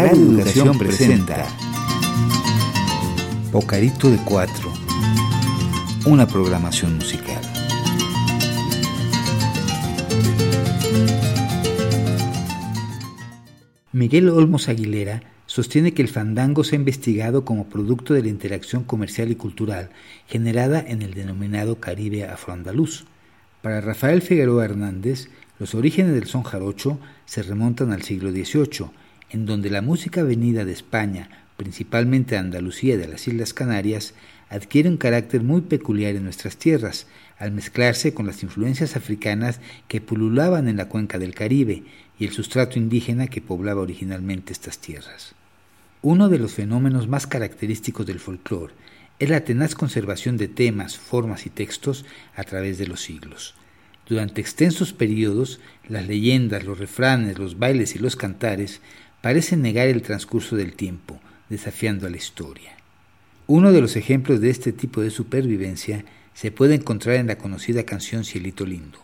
Radio Educación presenta Pocarito de Cuatro, una programación musical. Miguel Olmos Aguilera sostiene que el fandango se ha investigado como producto de la interacción comercial y cultural generada en el denominado Caribe afroandaluz. Para Rafael Figueroa Hernández, los orígenes del son jarocho se remontan al siglo XVIII, en donde la música venida de España, principalmente de Andalucía y de las Islas Canarias, adquiere un carácter muy peculiar en nuestras tierras, al mezclarse con las influencias africanas que pululaban en la cuenca del Caribe y el sustrato indígena que poblaba originalmente estas tierras. Uno de los fenómenos más característicos del folclore es la tenaz conservación de temas, formas y textos a través de los siglos. Durante extensos periodos, las leyendas, los refranes, los bailes y los cantares parecen negar el transcurso del tiempo, desafiando a la historia. Uno de los ejemplos de este tipo de supervivencia se puede encontrar en la conocida canción Cielito Lindo,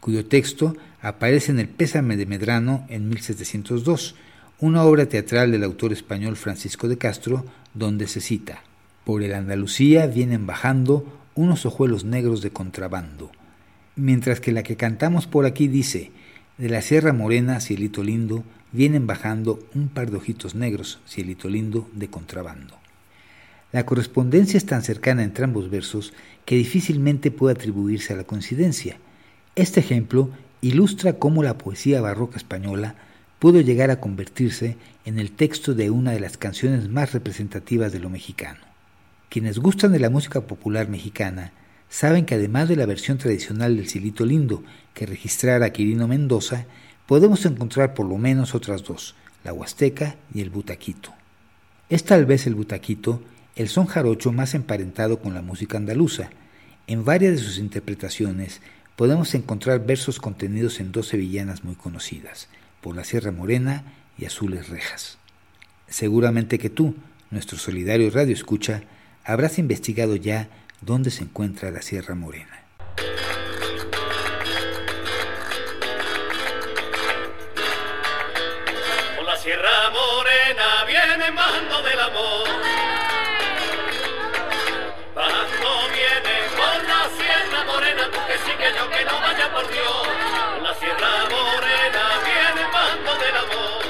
cuyo texto aparece en el Pésame de Medrano en 1702, una obra teatral del autor español Francisco de Castro, donde se cita Por el Andalucía vienen bajando unos ojuelos negros de contrabando, mientras que la que cantamos por aquí dice De la Sierra Morena, cielito lindo, vienen bajando un par de ojitos negros, cielito lindo, de contrabando. La correspondencia es tan cercana entre ambos versos que difícilmente puede atribuirse a la coincidencia. Este ejemplo ilustra cómo la poesía barroca española pudo llegar a convertirse en el texto de una de las canciones más representativas de lo mexicano. Quienes gustan de la música popular mexicana saben que además de la versión tradicional del Cilito Lindo que registrara Quirino Mendoza, podemos encontrar por lo menos otras dos, la Huasteca y el Butaquito. Es tal vez el Butaquito el son jarocho más emparentado con la música andaluza. En varias de sus interpretaciones podemos encontrar versos contenidos en dos sevillanas muy conocidas, por la Sierra Morena y Azules Rejas. Seguramente que tú, nuestro solidario radio escucha, habrás investigado ya dónde se encuentra la Sierra Morena. Morena viene mando del amor. Bajando viene por la Sierra Morena, tú que sí que yo que no vaya por Dios. La Sierra Morena viene mando del amor.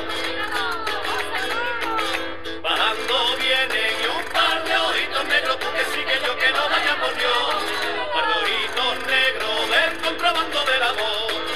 Bajando viene y un par de ojitos negros, tú que sí que yo que no vaya por Dios. Un par de ojitos negros del contrabando del amor.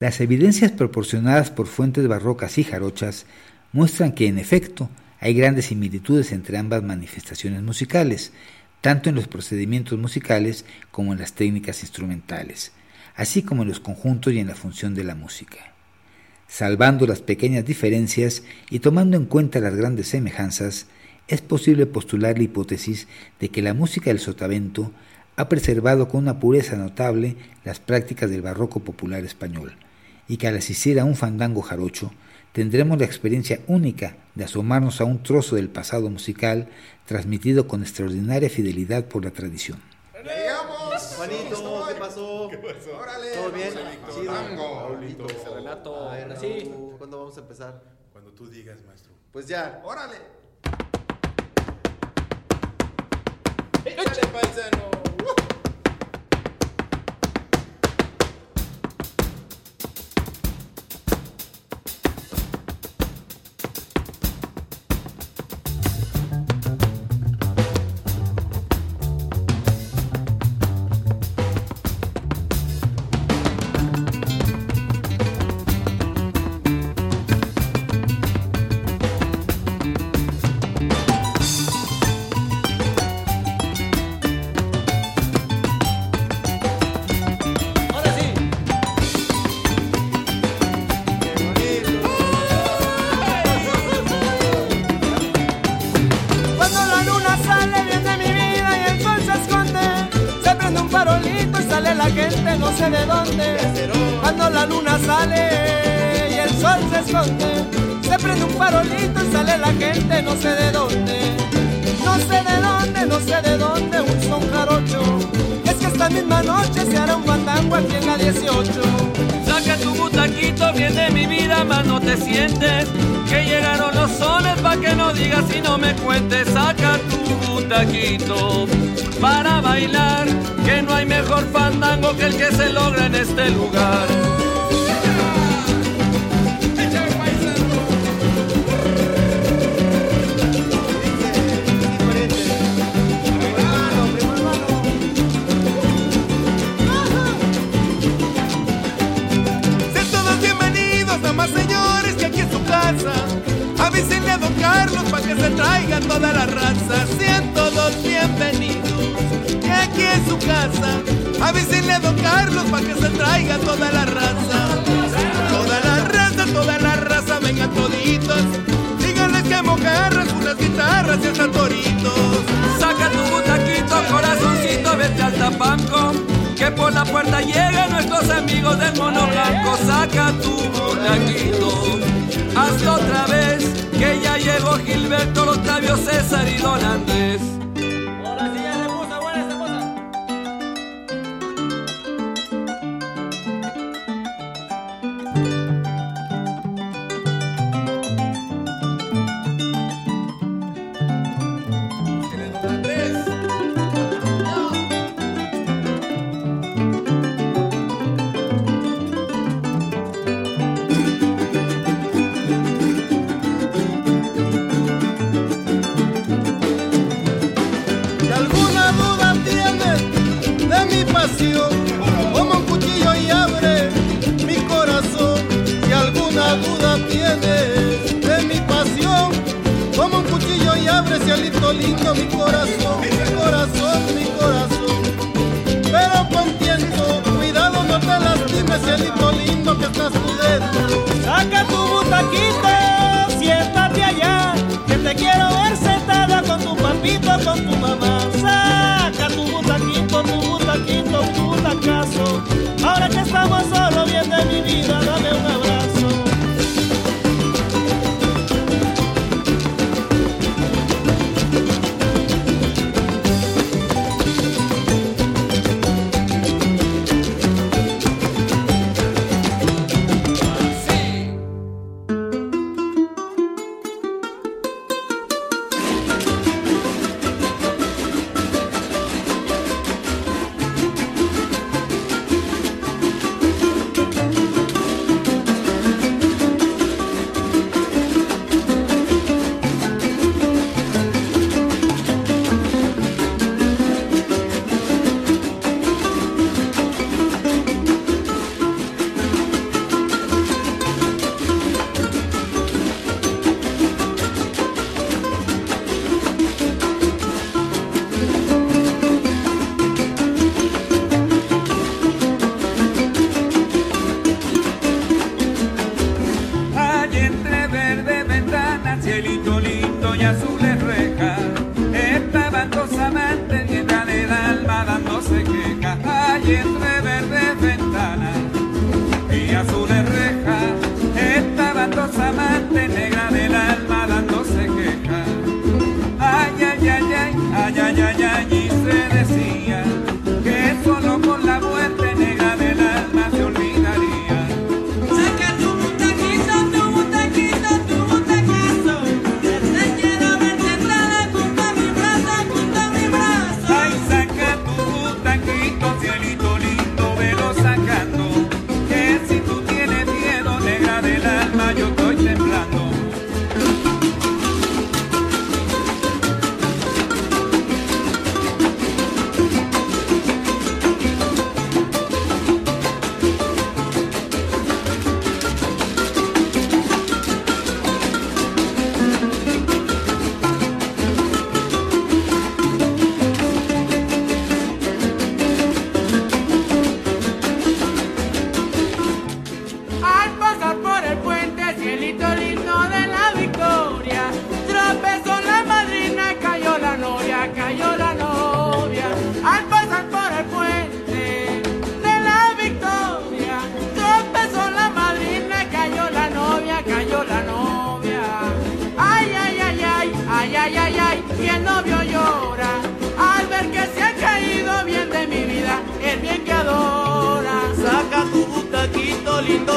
Las evidencias proporcionadas por fuentes barrocas y jarochas muestran que, en efecto, hay grandes similitudes entre ambas manifestaciones musicales, tanto en los procedimientos musicales como en las técnicas instrumentales, así como en los conjuntos y en la función de la música. Salvando las pequeñas diferencias y tomando en cuenta las grandes semejanzas, es posible postular la hipótesis de que la música del sotavento ha preservado con una pureza notable las prácticas del barroco popular español, y que al asistir a un fandango jarocho tendremos la experiencia única de asomarnos a un trozo del pasado musical transmitido con extraordinaria fidelidad por la tradición. Llegamos. Juanito, ¿qué pasó? ¿Qué pasó? Órale. ¿Todo bien? Renato, A ver, sí. ¿Cuándo vamos a empezar? Cuando tú digas, maestro. Pues ya. Órale. Ele tá levantando. No sé de dónde No sé de dónde, no sé de dónde, un son jarocho. Es que esta misma noche se hará un fandango aquí en la 18. Saca tu butaquito, viene mi vida, más no te sientes. Que llegaron los sones pa' que no digas y no me cuentes. Saca tu butaquito para bailar, que no hay mejor fandango que el que se logra en este lugar. Que se traiga toda la raza. Sean todos bienvenidos, que aquí es su casa. Avísenle a don Carlos para que se traiga toda la raza. Toda la raza, toda la raza, vengan toditos. Díganles que mojarras unas guitarras y hasta Que por la puerta llegan nuestros amigos del mono blanco. Saca tu butaquito, hazlo otra vez. Que ya llegó Gilberto, Octavio, César y Don Andrés. Azules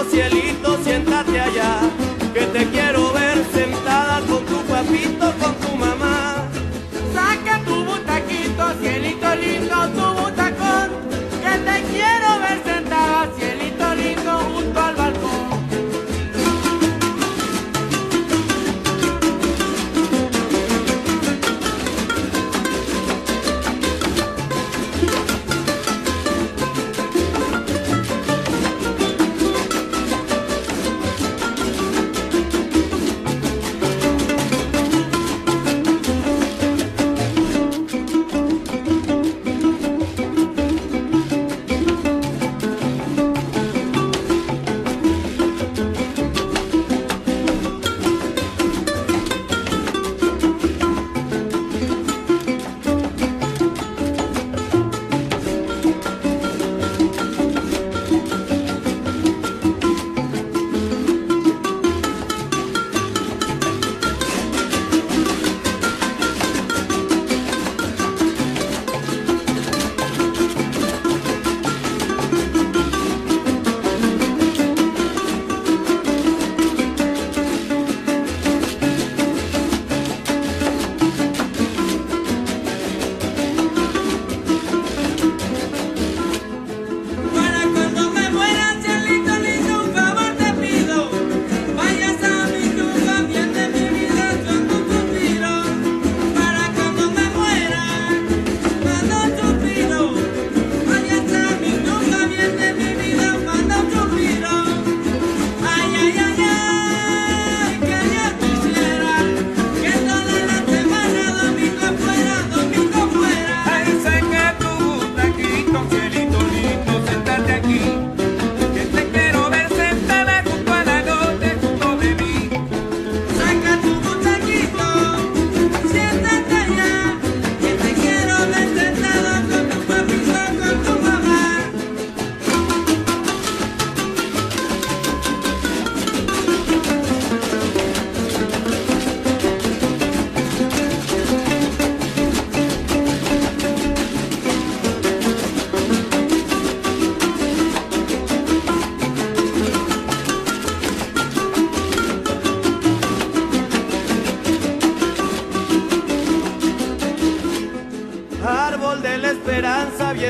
cielito.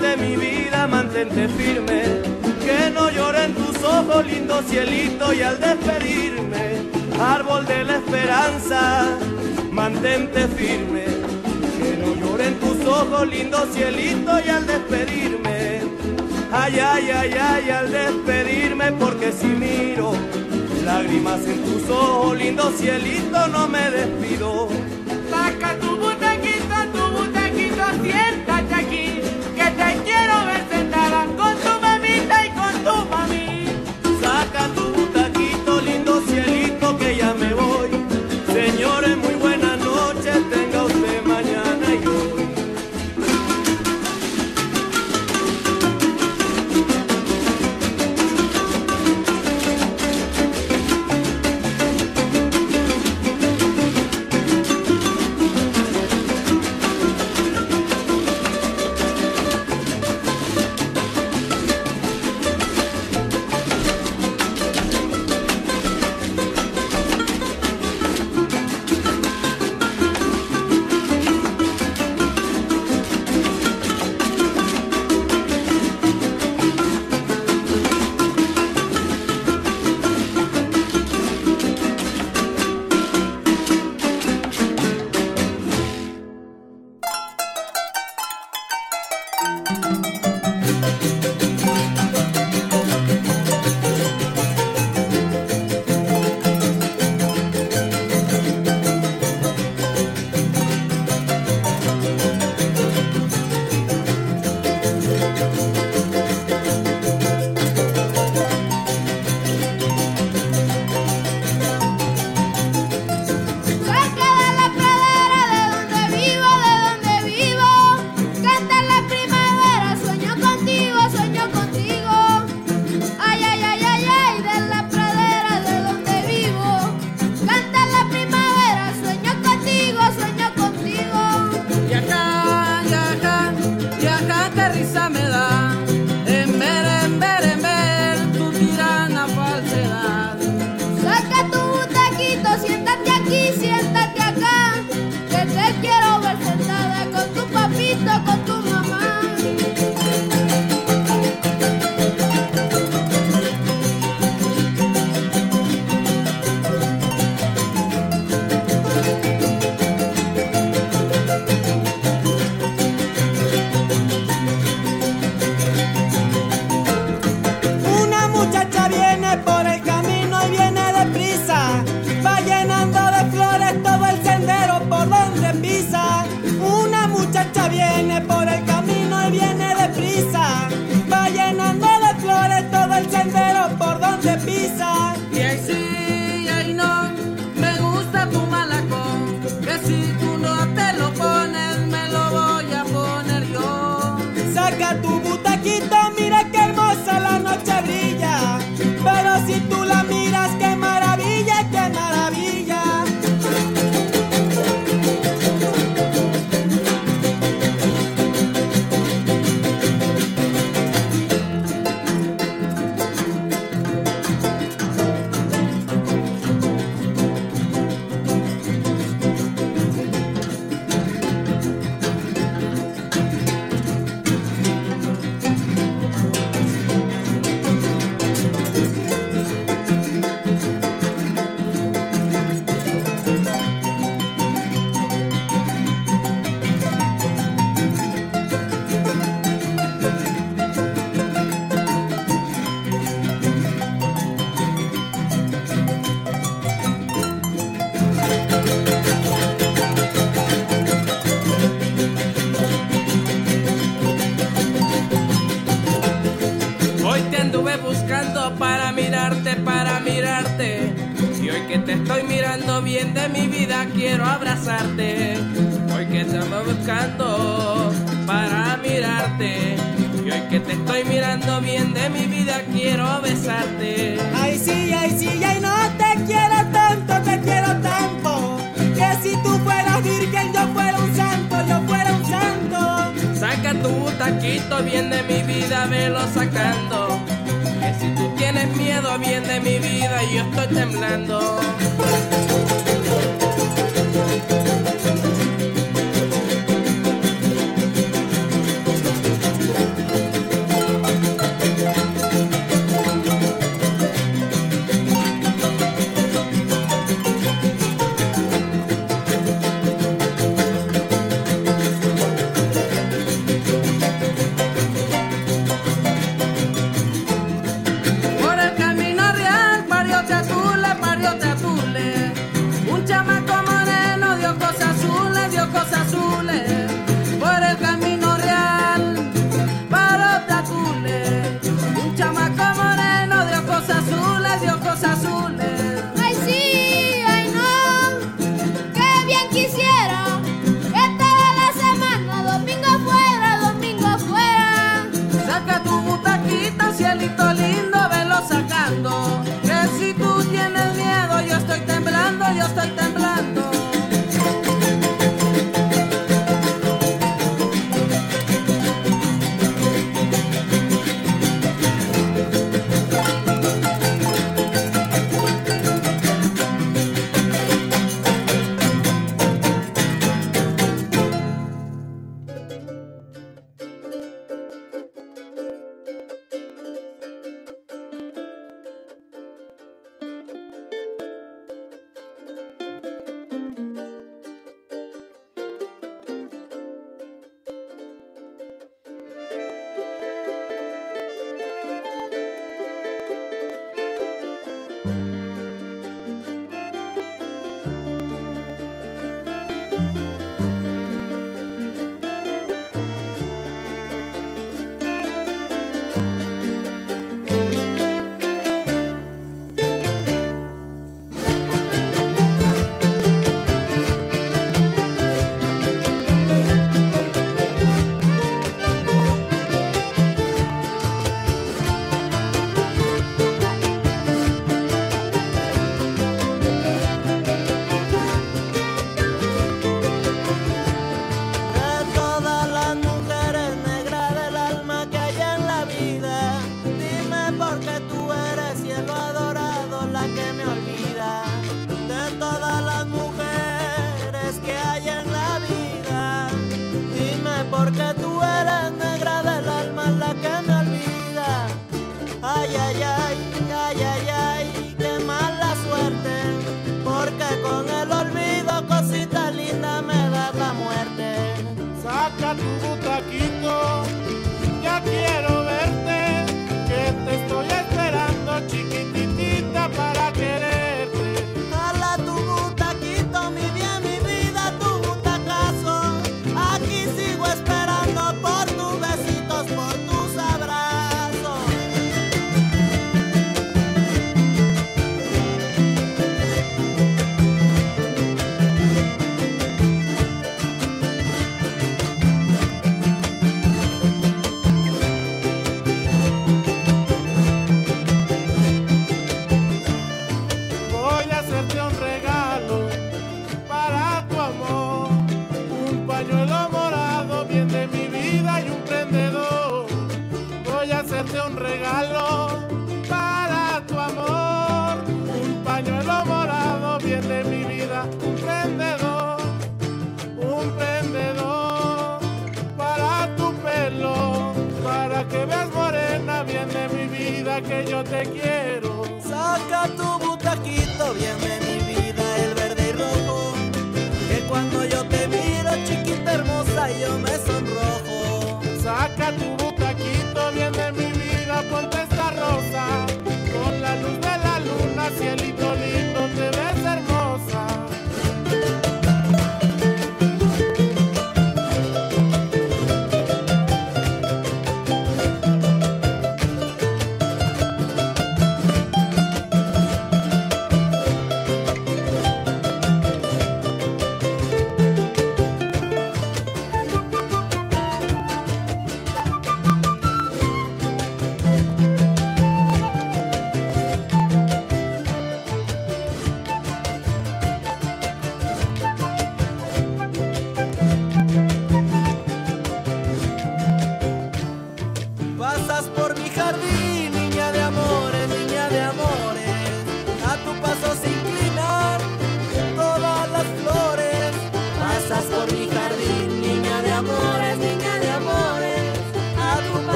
de mi vida, mantente firme. Que no lloren tus ojos, lindo cielito, y al despedirme, árbol de la esperanza, mantente firme. Que no lloren tus ojos, lindo cielito, y al despedirme, ay, ay, ay, ay, al despedirme, porque si miro lágrimas en tus ojos, lindo cielito, no me despido. Saca hoy que te ando buscando para mirarte. Y hoy que te estoy mirando bien de mi vida quiero besarte. Ay sí, ay sí, ay no te quiero tanto, te quiero tanto. Que si tú fueras virgen yo fuera un santo, yo fuera un santo. Saca tu taquito bien de mi vida, velo sacando. Que si tú tienes miedo bien de mi vida yo estoy temblando. placa do porque tú eres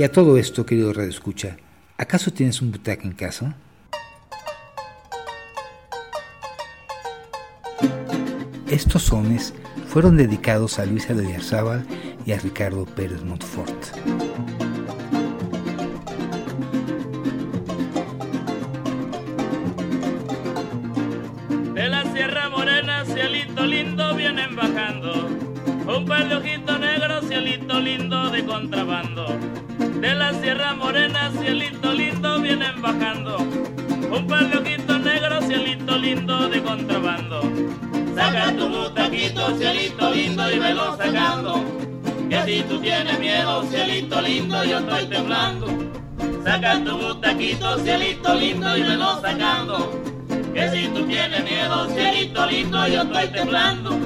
Y a todo esto, querido Radio Escucha, ¿acaso tienes un butaca en casa? Estos sones fueron dedicados a Luisa de Yarzábal y a Ricardo Pérez Montfort. De la Sierra Morena, cielito lindo, vienen bajando. Un par de ojitos negros, cielito lindo de contrabando. De la Sierra Morena, cielito lindo, vienen bajando. Un par de ojitos negros, cielito lindo de contrabando. Saca tu butaquito, cielito lindo, y velo sacando. Que si tú tienes miedo, cielito lindo, yo estoy temblando. Saca tu butaquito, cielito lindo, y velo sacando. Que si tú tienes miedo, cielito lindo, yo estoy temblando.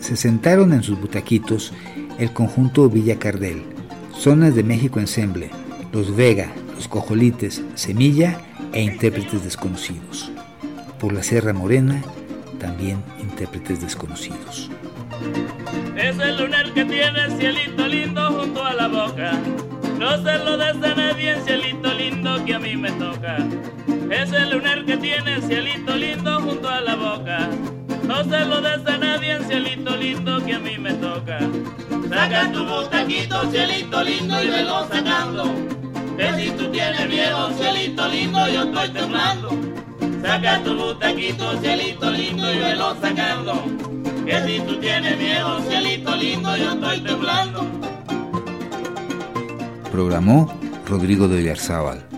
Se sentaron en sus butaquitos el conjunto Villa Cardel, Zonas de México Ensemble, Los Vega, Los Cojolites, Semilla e intérpretes desconocidos. Por la Sierra Morena, también intérpretes desconocidos. Es el lunar que tiene cielito lindo junto a la boca. No se lo des a nadie, cielito lindo que a mí me toca. Es el lunar que tiene cielito lindo junto a la boca. No se lo des a nadie, cielito lindo que a mí me toca. Saca tu butaquito, cielito lindo y velo sacando. Que si tú tienes miedo, cielito lindo, yo estoy temblando. Saca tu butaquito, cielito lindo y velo sacando. Que si tú tienes miedo, cielito lindo, yo estoy temblando. Programó Rodrigo de Villarzábal.